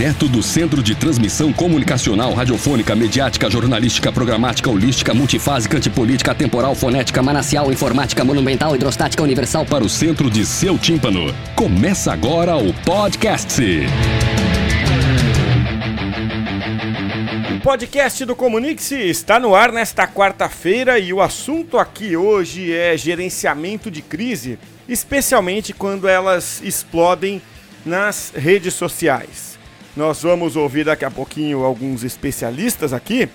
Direto do Centro de Transmissão Comunicacional, Radiofônica, Mediática, Jornalística, Programática, Holística, Multifásica, Antipolítica, Temporal, Fonética, Manacial, Informática, Monumental, Hidrostática, Universal para o centro de seu tímpano. Começa agora o podcast. O podcast do Comunique-se está no ar nesta quarta-feira e o assunto aqui hoje é gerenciamento de crise, especialmente quando elas explodem nas redes sociais. Nós vamos ouvir daqui a pouquinho alguns especialistas aqui,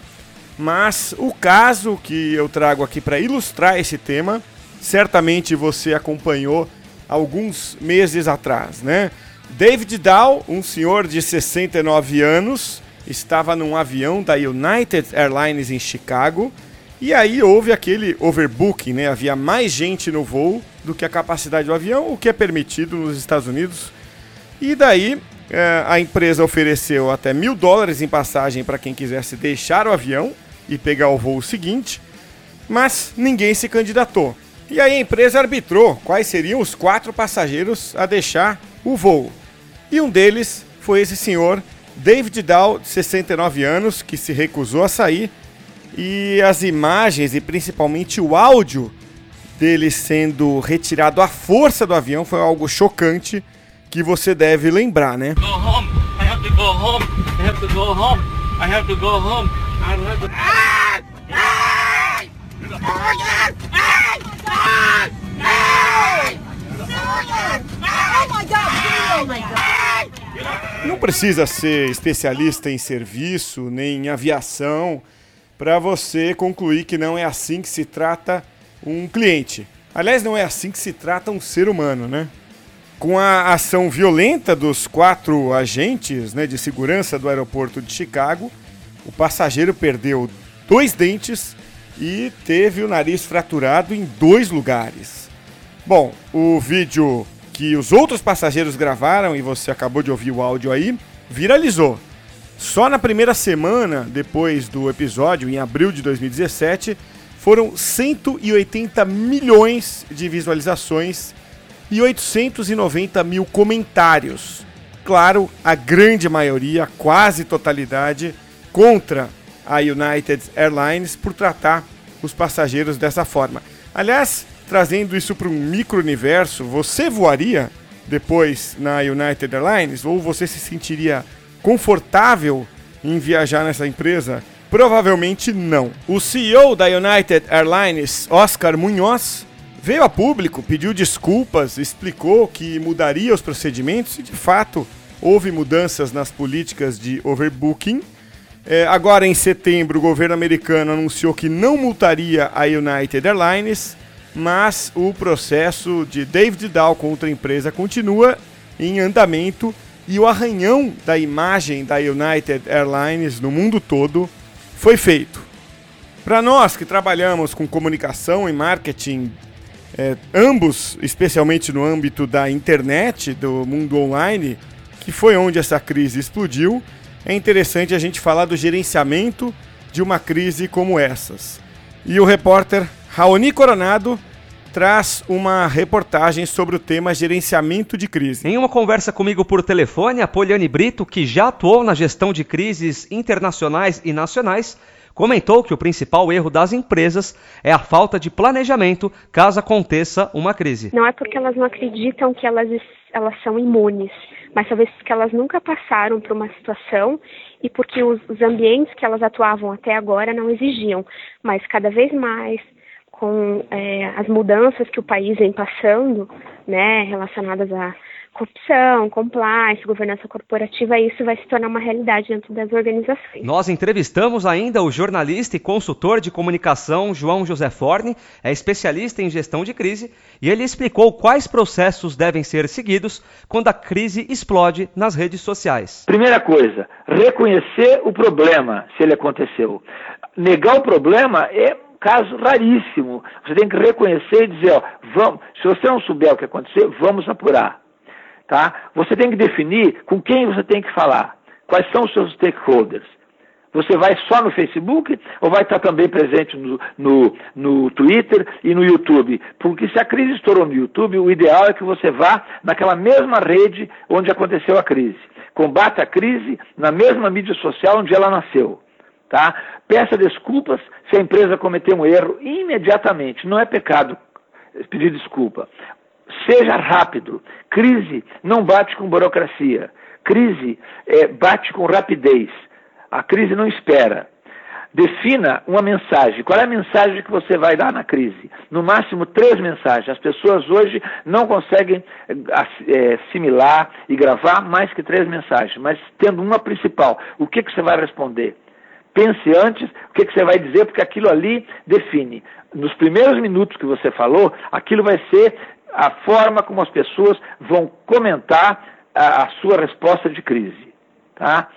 mas o caso que eu trago aqui para ilustrar esse tema, certamente você acompanhou alguns meses atrás, né? David Dow, um senhor de 69 anos, estava num avião da United Airlines em Chicago e aí houve aquele overbooking, né? Havia mais gente no voo do que a capacidade do avião, o que é permitido nos Estados Unidos. E daí a empresa ofereceu até mil dólares em passagem para quem quisesse deixar o avião e pegar o voo seguinte, mas ninguém se candidatou. E aí a empresa arbitrou quais seriam os quatro passageiros a deixar o voo. E um deles foi esse senhor, David Dow, de 69 anos, que se recusou a sair. E as imagens e principalmente o áudio dele sendo retirado à força do avião foi algo chocante que você deve lembrar, né? Não precisa ser especialista em serviço nem em aviação para você concluir que não é assim que se trata um cliente. Aliás, não é assim que se trata um ser humano, né? Com a ação violenta dos quatro agentes né, de segurança do aeroporto de Chicago, o passageiro perdeu dois dentes e teve o nariz fraturado em dois lugares. Bom, o vídeo que os outros passageiros gravaram, e você acabou de ouvir o áudio aí, viralizou. Só na primeira semana depois do episódio, em abril de 2017, foram 180 milhões de visualizações e 890 mil comentários. Claro, a grande maioria, quase totalidade, contra a United Airlines por tratar os passageiros dessa forma. Aliás, trazendo isso para um micro-universo, você voaria depois na United Airlines ou você se sentiria confortável em viajar nessa empresa? Provavelmente não. O CEO da United Airlines, Oscar Munhoz, veio a público, pediu desculpas, explicou que mudaria os procedimentos e, de fato, houve mudanças nas políticas de overbooking. É, agora, em setembro, o governo americano anunciou que não multaria a United Airlines, mas o processo de David Dow contra a empresa continua em andamento e o arranhão da imagem da United Airlines no mundo todo foi feito. Para nós que trabalhamos com comunicação e marketing é, ambos, especialmente no âmbito da internet, do mundo online, que foi onde essa crise explodiu, é interessante a gente falar do gerenciamento de uma crise como essas. E o repórter Raoni Coronado traz uma reportagem sobre o tema gerenciamento de crise. Em uma conversa comigo por telefone, a Poliane Brito, que já atuou na gestão de crises internacionais e nacionais, comentou que o principal erro das empresas é a falta de planejamento caso aconteça uma crise. Não é porque elas não acreditam que elas, elas são imunes, mas talvez porque elas nunca passaram por uma situação e porque os, os ambientes que elas atuavam até agora não exigiam. Mas cada vez mais, com é, as mudanças que o país vem passando, né, relacionadas a corrupção, compliance, governança corporativa, isso vai se tornar uma realidade dentro das organizações. Nós entrevistamos ainda o jornalista e consultor de comunicação João José Forne, é especialista em gestão de crise, e ele explicou quais processos devem ser seguidos quando a crise explode nas redes sociais. Primeira coisa, reconhecer o problema, se ele aconteceu. Negar o problema é caso raríssimo. Você tem que reconhecer e dizer, ó, vamos, se você não souber o que aconteceu, vamos apurar. Tá? Você tem que definir com quem você tem que falar, quais são os seus stakeholders. Você vai só no Facebook ou vai estar também presente no, no, no, Twitter e no YouTube? Porque se a crise estourou no YouTube, o ideal é que você vá naquela mesma rede onde aconteceu a crise. Combata a crise na mesma mídia social onde ela nasceu. Tá? Peça desculpas se a empresa cometeu um erro imediatamente. Não é pecado pedir desculpa. Seja rápido. Crise não bate com burocracia. Crise é, bate com rapidez. A crise não espera. Defina uma mensagem. Qual é a mensagem que você vai dar na crise? No máximo três mensagens. As pessoas hoje não conseguem é, assimilar e gravar mais que três mensagens, mas tendo uma principal. O que, que você vai responder? Pense antes o que, que você vai dizer, porque aquilo ali define. Nos primeiros minutos que você falou, aquilo vai ser a forma como as pessoas vão comentar a, a sua resposta de crise. Tá?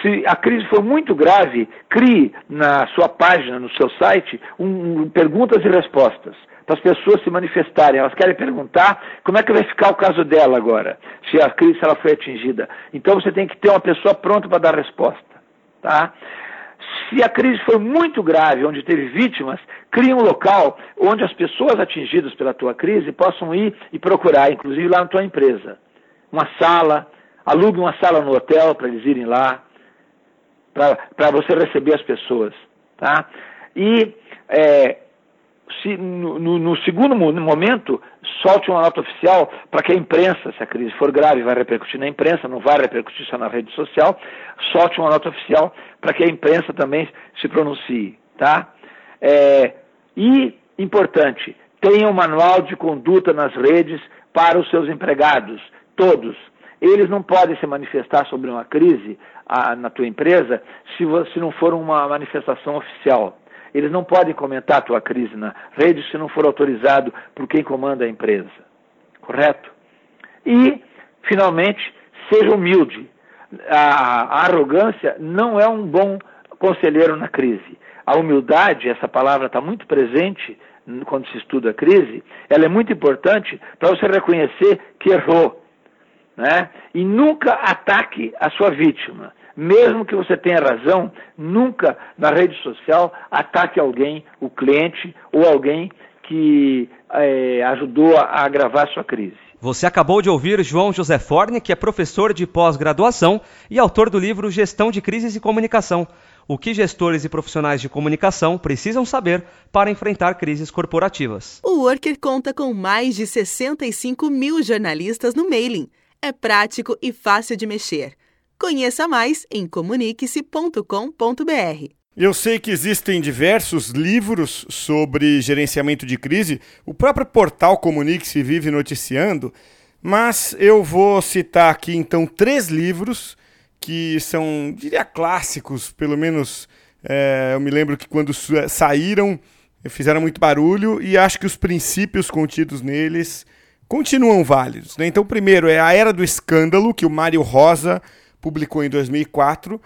Se a crise for muito grave, crie na sua página, no seu site, um, um, perguntas e respostas para as pessoas se manifestarem. Elas querem perguntar como é que vai ficar o caso dela agora, se a crise ela foi atingida. Então você tem que ter uma pessoa pronta para dar resposta. Tá? Se a crise for muito grave, onde teve vítimas, crie um local onde as pessoas atingidas pela tua crise possam ir e procurar, inclusive lá na tua empresa. Uma sala, alugue uma sala no hotel para eles irem lá, para você receber as pessoas. Tá? E é, se, no, no, segundo momento, solte uma nota oficial para que a imprensa, se a crise for grave, vai repercutir na imprensa, não vai repercutir só na rede social, solte uma nota oficial para que a imprensa também se pronuncie. Tá? É, e, importante, tenha um manual de conduta nas redes para os seus empregados, todos. Eles não podem se manifestar sobre uma crise a, na tua empresa se, se não for uma manifestação oficial. Eles não podem comentar a tua crise na rede se não for autorizado por quem comanda a empresa. Correto? E, finalmente, seja humilde. A, a arrogância não é um bom conselheiro na crise. A humildade, essa palavra está muito presente quando se estuda a crise, ela é muito importante para você reconhecer que errou. Né? E nunca ataque a sua vítima mesmo que você tenha razão, nunca na rede social ataque alguém, o cliente ou alguém que é, ajudou a agravar sua crise. Você acabou de ouvir João José Forne, que é professor de pós-graduação e autor do livro Gestão de Crises e Comunicação. O que gestores e profissionais de comunicação precisam saber para enfrentar crises corporativas. O Worker conta com mais de 65 mil jornalistas no mailing. É prático e fácil de mexer. Conheça mais em comunique-se.com.br. Eu sei que existem diversos livros sobre gerenciamento de crise, o próprio portal Comunique-se vive noticiando, mas eu vou citar aqui então três livros que são, diria, clássicos, pelo menos é, eu me lembro que quando saíram fizeram muito barulho e acho que os princípios contidos neles continuam válidos. Né? Então, primeiro é A Era do Escândalo, que o Mário Rosa publicou em 2004.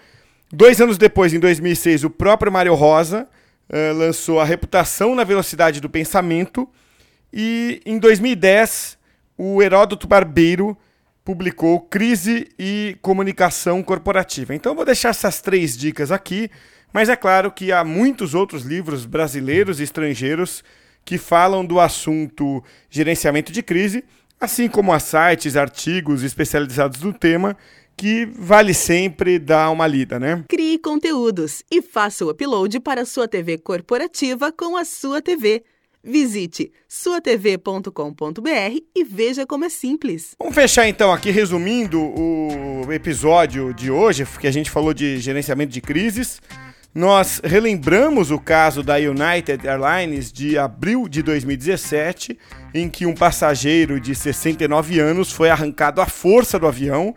Dois anos depois, em 2006, o próprio Mário Rosa uh, lançou A Reputação na Velocidade do Pensamento. E em 2010, o Heródoto Barbeiro publicou Crise e Comunicação Corporativa. Então, vou deixar essas três dicas aqui, mas é claro que há muitos outros livros brasileiros e estrangeiros que falam do assunto gerenciamento de crise, assim como há sites, artigos especializados no tema que vale sempre dar uma lida, né? Crie conteúdos e faça o upload para sua TV corporativa com a sua TV. Visite suatv.com.br e veja como é simples. Vamos fechar então aqui resumindo o episódio de hoje, que a gente falou de gerenciamento de crises. Nós relembramos o caso da United Airlines de abril de 2017, em que um passageiro de 69 anos foi arrancado à força do avião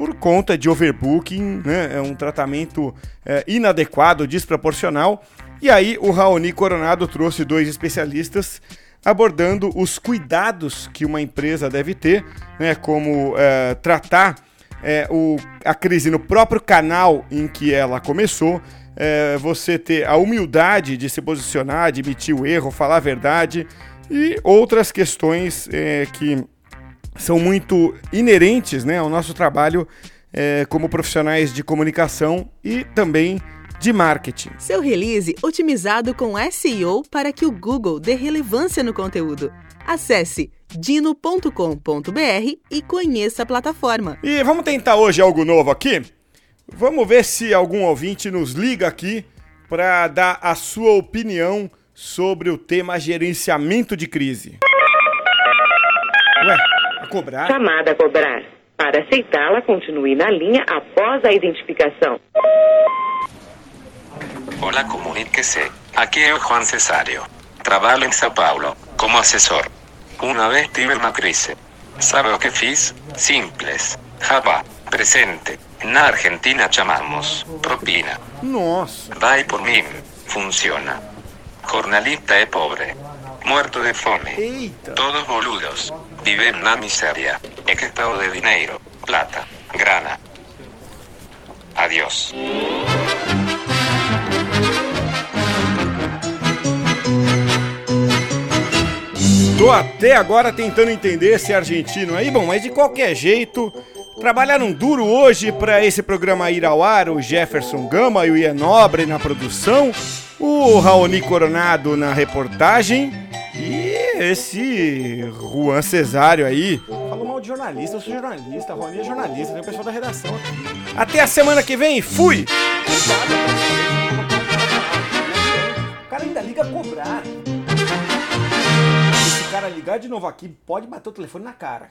por conta de overbooking, né? é um tratamento é, inadequado, desproporcional. E aí o Raoni Coronado trouxe dois especialistas abordando os cuidados que uma empresa deve ter, né? como é, tratar é, o, a crise no próprio canal em que ela começou, é, você ter a humildade de se posicionar, admitir o erro, falar a verdade e outras questões é, que são muito inerentes né, ao nosso trabalho é, como profissionais de comunicação e também de marketing. Seu release otimizado com SEO para que o Google dê relevância no conteúdo. Acesse dino.com.br e conheça a plataforma. E vamos tentar hoje algo novo aqui? Vamos ver se algum ouvinte nos liga aqui para dar a sua opinião sobre o tema gerenciamento de crise. Ué, a cobrar? Chamada a cobrar. Para aceitá-la, continue na linha após a identificação. Olá, comuníquese. Aqui é o Juan Cesario. Trabalho em São Paulo como assessor. Uma vez tive uma crise. Sabe o que fiz? Simples. Java, presente. Na Argentina chamamos propina. Nossa. Vai por mim. Funciona. Jornalista é pobre. Muerto de fome. Eita. Todos boludos. Viven na miseria. Estado de dinheiro. Plata. Grana. Adiós. Tô até agora tentando entender esse argentino aí, bom, mas de qualquer jeito, trabalharam duro hoje para esse programa ir ao ar, o Jefferson Gama e o Ian Nobre na produção, o Raoni Coronado na reportagem esse Juan Cesário aí. Falou mal de jornalista, eu sou jornalista, Raoni é jornalista, tem o pessoal da redação aqui. Até a semana que vem, fui! O cara ainda liga a cobrar. Esse cara ligar de novo aqui pode bater o telefone na cara.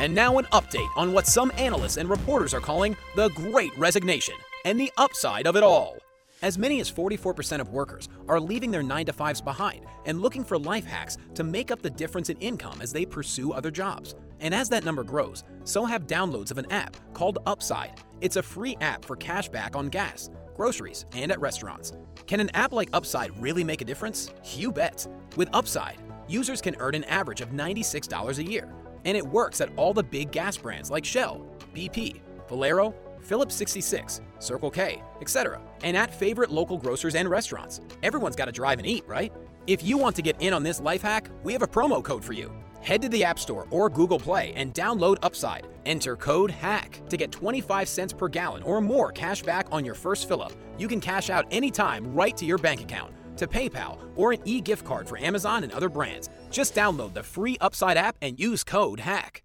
And now, an update on what some analysts and reporters are calling the Great Resignation and the upside of it all. As many as 44% of workers are leaving their 9 to 5s behind and looking for life hacks to make up the difference in income as they pursue other jobs. And as that number grows, so have downloads of an app called Upside. It's a free app for cash back on gas, groceries, and at restaurants. Can an app like Upside really make a difference? You bet. With Upside, users can earn an average of $96 a year and it works at all the big gas brands like Shell, BP, Valero, Phillips 66, Circle K, etc., and at favorite local grocers and restaurants. Everyone's got to drive and eat, right? If you want to get in on this life hack, we have a promo code for you. Head to the App Store or Google Play and download Upside. Enter code HACK to get 25 cents per gallon or more cash back on your first fill up. You can cash out anytime right to your bank account to PayPal or an e gift card for Amazon and other brands. Just download the free Upside app and use code HACK.